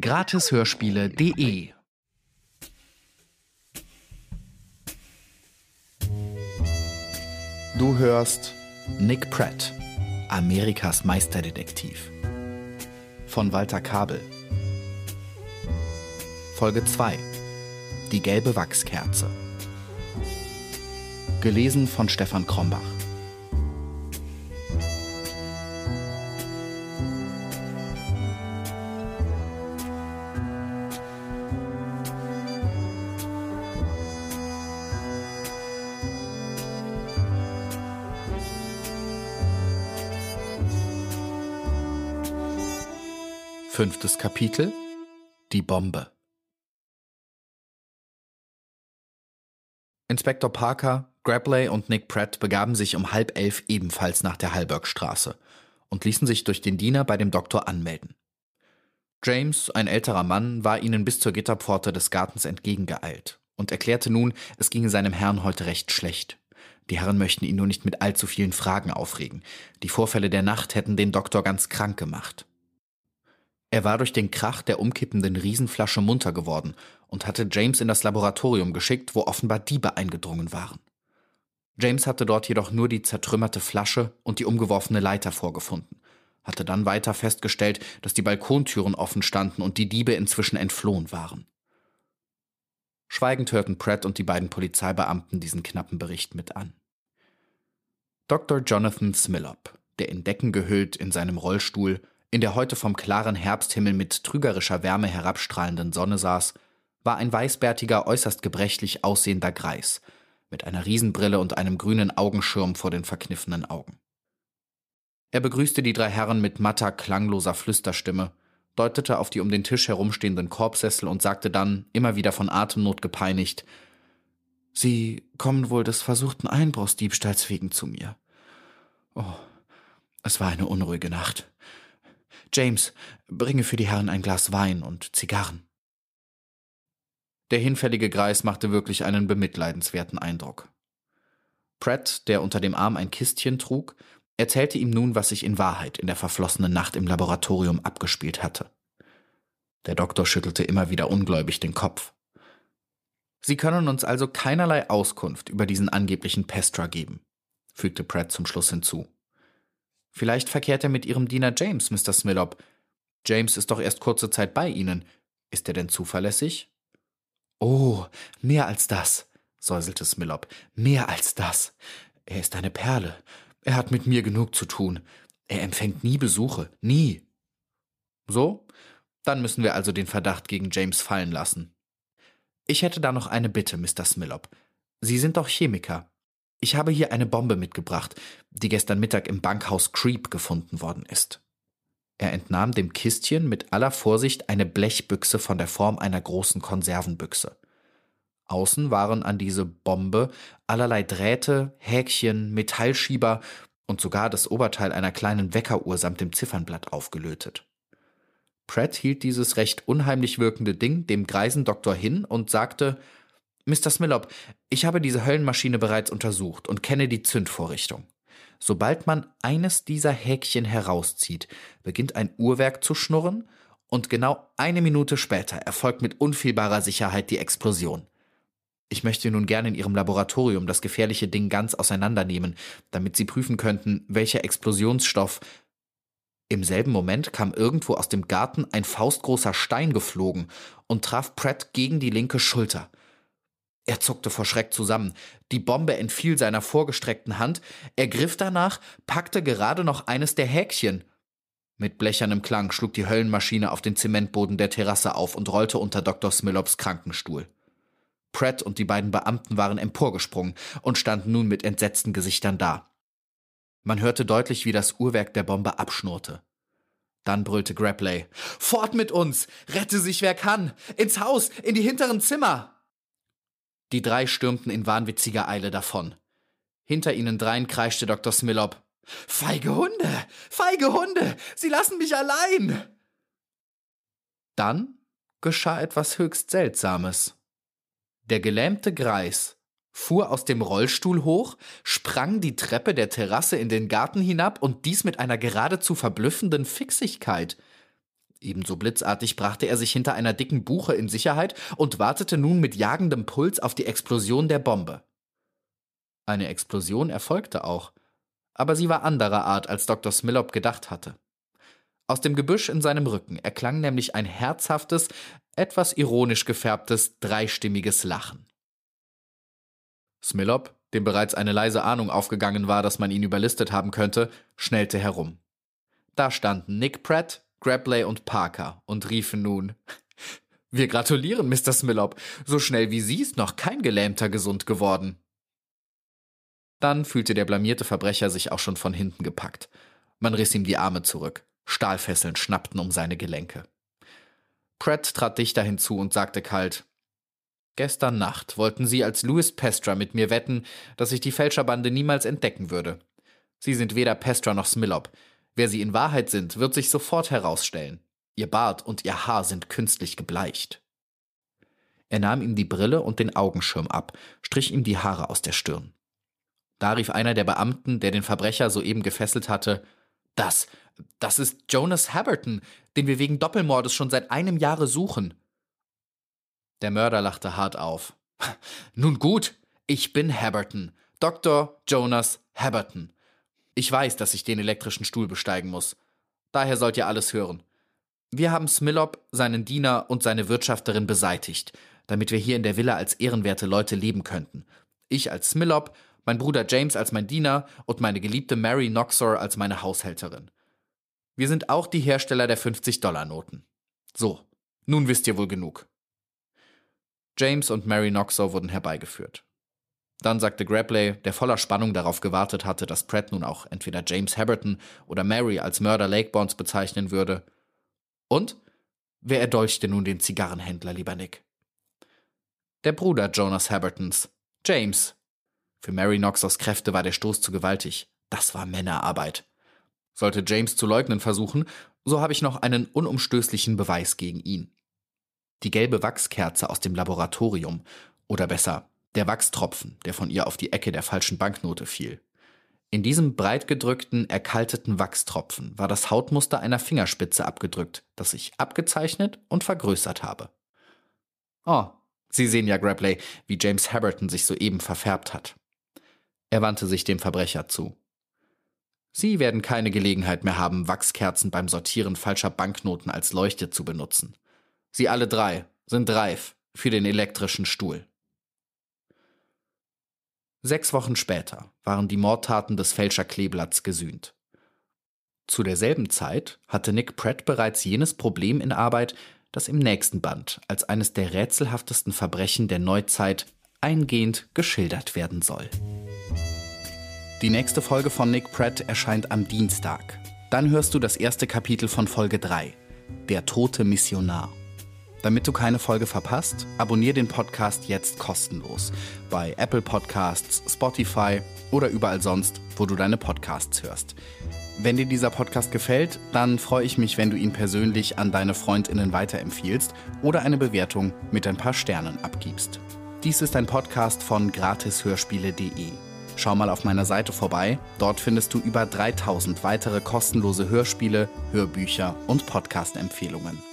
Gratishörspiele.de Du hörst Nick Pratt, Amerikas Meisterdetektiv. Von Walter Kabel. Folge 2. Die gelbe Wachskerze. Gelesen von Stefan Krombach. Fünftes Kapitel Die Bombe Inspektor Parker, Grabley und Nick Pratt begaben sich um halb elf ebenfalls nach der Halbergstraße und ließen sich durch den Diener bei dem Doktor anmelden. James, ein älterer Mann, war ihnen bis zur Gitterpforte des Gartens entgegengeeilt und erklärte nun, es ginge seinem Herrn heute recht schlecht. Die Herren möchten ihn nur nicht mit allzu vielen Fragen aufregen. Die Vorfälle der Nacht hätten den Doktor ganz krank gemacht. Er war durch den Krach der umkippenden Riesenflasche munter geworden und hatte James in das Laboratorium geschickt, wo offenbar Diebe eingedrungen waren. James hatte dort jedoch nur die zertrümmerte Flasche und die umgeworfene Leiter vorgefunden, hatte dann weiter festgestellt, dass die Balkontüren offen standen und die Diebe inzwischen entflohen waren. Schweigend hörten Pratt und die beiden Polizeibeamten diesen knappen Bericht mit an. Dr. Jonathan Smillop, der in Decken gehüllt in seinem Rollstuhl in der heute vom klaren Herbsthimmel mit trügerischer Wärme herabstrahlenden Sonne saß, war ein weißbärtiger, äußerst gebrechlich aussehender Greis, mit einer Riesenbrille und einem grünen Augenschirm vor den verkniffenen Augen. Er begrüßte die drei Herren mit matter, klangloser Flüsterstimme, deutete auf die um den Tisch herumstehenden Korbsessel und sagte dann, immer wieder von Atemnot gepeinigt, Sie kommen wohl des versuchten Einbruchsdiebstahls wegen zu mir. Oh, es war eine unruhige Nacht. James, bringe für die Herren ein Glas Wein und Zigarren. Der hinfällige Greis machte wirklich einen bemitleidenswerten Eindruck. Pratt, der unter dem Arm ein Kistchen trug, erzählte ihm nun, was sich in Wahrheit in der verflossenen Nacht im Laboratorium abgespielt hatte. Der Doktor schüttelte immer wieder ungläubig den Kopf. Sie können uns also keinerlei Auskunft über diesen angeblichen Pestra geben, fügte Pratt zum Schluss hinzu. Vielleicht verkehrt er mit Ihrem Diener James, Mr. Smillop. James ist doch erst kurze Zeit bei Ihnen. Ist er denn zuverlässig? Oh, mehr als das, säuselte Smillop. Mehr als das. Er ist eine Perle. Er hat mit mir genug zu tun. Er empfängt nie Besuche. Nie. So? Dann müssen wir also den Verdacht gegen James fallen lassen. Ich hätte da noch eine Bitte, Mr. Smillop. Sie sind doch Chemiker. Ich habe hier eine Bombe mitgebracht, die gestern Mittag im Bankhaus Creep gefunden worden ist. Er entnahm dem Kistchen mit aller Vorsicht eine Blechbüchse von der Form einer großen Konservenbüchse. Außen waren an diese Bombe allerlei Drähte, Häkchen, Metallschieber und sogar das Oberteil einer kleinen Weckeruhr samt dem Ziffernblatt aufgelötet. Pratt hielt dieses recht unheimlich wirkende Ding dem greisen Doktor hin und sagte, Mr. Smillop, ich habe diese Höllenmaschine bereits untersucht und kenne die Zündvorrichtung. Sobald man eines dieser Häkchen herauszieht, beginnt ein Uhrwerk zu schnurren und genau eine Minute später erfolgt mit unfehlbarer Sicherheit die Explosion. Ich möchte nun gerne in Ihrem Laboratorium das gefährliche Ding ganz auseinandernehmen, damit Sie prüfen könnten, welcher Explosionsstoff. Im selben Moment kam irgendwo aus dem Garten ein faustgroßer Stein geflogen und traf Pratt gegen die linke Schulter. Er zuckte vor Schreck zusammen. Die Bombe entfiel seiner vorgestreckten Hand. Er griff danach, packte gerade noch eines der Häkchen. Mit blechernem Klang schlug die Höllenmaschine auf den Zementboden der Terrasse auf und rollte unter Dr. Smillops Krankenstuhl. Pratt und die beiden Beamten waren emporgesprungen und standen nun mit entsetzten Gesichtern da. Man hörte deutlich, wie das Uhrwerk der Bombe abschnurrte. Dann brüllte Grabley. Fort mit uns! Rette sich wer kann! Ins Haus! In die hinteren Zimmer! Die drei stürmten in wahnwitziger Eile davon. Hinter ihnen drein kreischte Dr. Smillop. Feige Hunde! Feige Hunde! Sie lassen mich allein! Dann geschah etwas höchst Seltsames. Der gelähmte Greis fuhr aus dem Rollstuhl hoch, sprang die Treppe der Terrasse in den Garten hinab und dies mit einer geradezu verblüffenden Fixigkeit. Ebenso blitzartig brachte er sich hinter einer dicken Buche in Sicherheit und wartete nun mit jagendem Puls auf die Explosion der Bombe. Eine Explosion erfolgte auch, aber sie war anderer Art, als Dr. Smillop gedacht hatte. Aus dem Gebüsch in seinem Rücken erklang nämlich ein herzhaftes, etwas ironisch gefärbtes, dreistimmiges Lachen. Smillop, dem bereits eine leise Ahnung aufgegangen war, dass man ihn überlistet haben könnte, schnellte herum. Da standen Nick Pratt, Grabley und Parker und riefen nun Wir gratulieren, Mr. Smillop. So schnell wie Sie ist noch kein Gelähmter gesund geworden. Dann fühlte der blamierte Verbrecher sich auch schon von hinten gepackt. Man riss ihm die Arme zurück. Stahlfesseln schnappten um seine Gelenke. Pratt trat dichter hinzu und sagte kalt Gestern Nacht wollten Sie als Louis Pestra mit mir wetten, dass ich die Fälscherbande niemals entdecken würde. Sie sind weder Pestra noch Smillop. Wer Sie in Wahrheit sind, wird sich sofort herausstellen. Ihr Bart und Ihr Haar sind künstlich gebleicht. Er nahm ihm die Brille und den Augenschirm ab, strich ihm die Haare aus der Stirn. Da rief einer der Beamten, der den Verbrecher soeben gefesselt hatte, das, das ist Jonas Haberton, den wir wegen Doppelmordes schon seit einem Jahre suchen. Der Mörder lachte hart auf. Nun gut, ich bin Haberton, Dr. Jonas Haberton. Ich weiß, dass ich den elektrischen Stuhl besteigen muss. Daher sollt ihr alles hören. Wir haben Smillop, seinen Diener und seine Wirtschafterin beseitigt, damit wir hier in der Villa als ehrenwerte Leute leben könnten. Ich als Smillop mein Bruder James als mein Diener und meine geliebte Mary Noxor als meine Haushälterin. Wir sind auch die Hersteller der 50-Dollar-Noten. So, nun wisst ihr wohl genug. James und Mary Noxor wurden herbeigeführt. Dann sagte Grabley, der voller Spannung darauf gewartet hatte, dass Pratt nun auch entweder James Haberton oder Mary als Mörder Lakebonds bezeichnen würde. Und? Wer erdolchte nun den Zigarrenhändler, lieber Nick? Der Bruder Jonas Habertons, James, für Mary Knoxers Kräfte war der Stoß zu gewaltig. Das war Männerarbeit. Sollte James zu leugnen versuchen, so habe ich noch einen unumstößlichen Beweis gegen ihn. Die gelbe Wachskerze aus dem Laboratorium, oder besser, der Wachstropfen, der von ihr auf die Ecke der falschen Banknote fiel. In diesem breit gedrückten, erkalteten Wachstropfen war das Hautmuster einer Fingerspitze abgedrückt, das ich abgezeichnet und vergrößert habe. Oh, Sie sehen ja, Grabley, wie James Haberton sich soeben verfärbt hat. Er wandte sich dem Verbrecher zu. Sie werden keine Gelegenheit mehr haben, Wachskerzen beim Sortieren falscher Banknoten als Leuchte zu benutzen. Sie alle drei sind reif für den elektrischen Stuhl. Sechs Wochen später waren die Mordtaten des Fälscher Kleeblatts gesühnt. Zu derselben Zeit hatte Nick Pratt bereits jenes Problem in Arbeit, das im nächsten Band als eines der rätselhaftesten Verbrechen der Neuzeit eingehend geschildert werden soll. Die nächste Folge von Nick Pratt erscheint am Dienstag. Dann hörst du das erste Kapitel von Folge 3, Der tote Missionar. Damit du keine Folge verpasst, abonniere den Podcast jetzt kostenlos bei Apple Podcasts, Spotify oder überall sonst, wo du deine Podcasts hörst. Wenn dir dieser Podcast gefällt, dann freue ich mich, wenn du ihn persönlich an deine Freundinnen weiterempfiehlst oder eine Bewertung mit ein paar Sternen abgibst. Dies ist ein Podcast von gratishörspiele.de. Schau mal auf meiner Seite vorbei. Dort findest du über 3000 weitere kostenlose Hörspiele, Hörbücher und Podcast-Empfehlungen.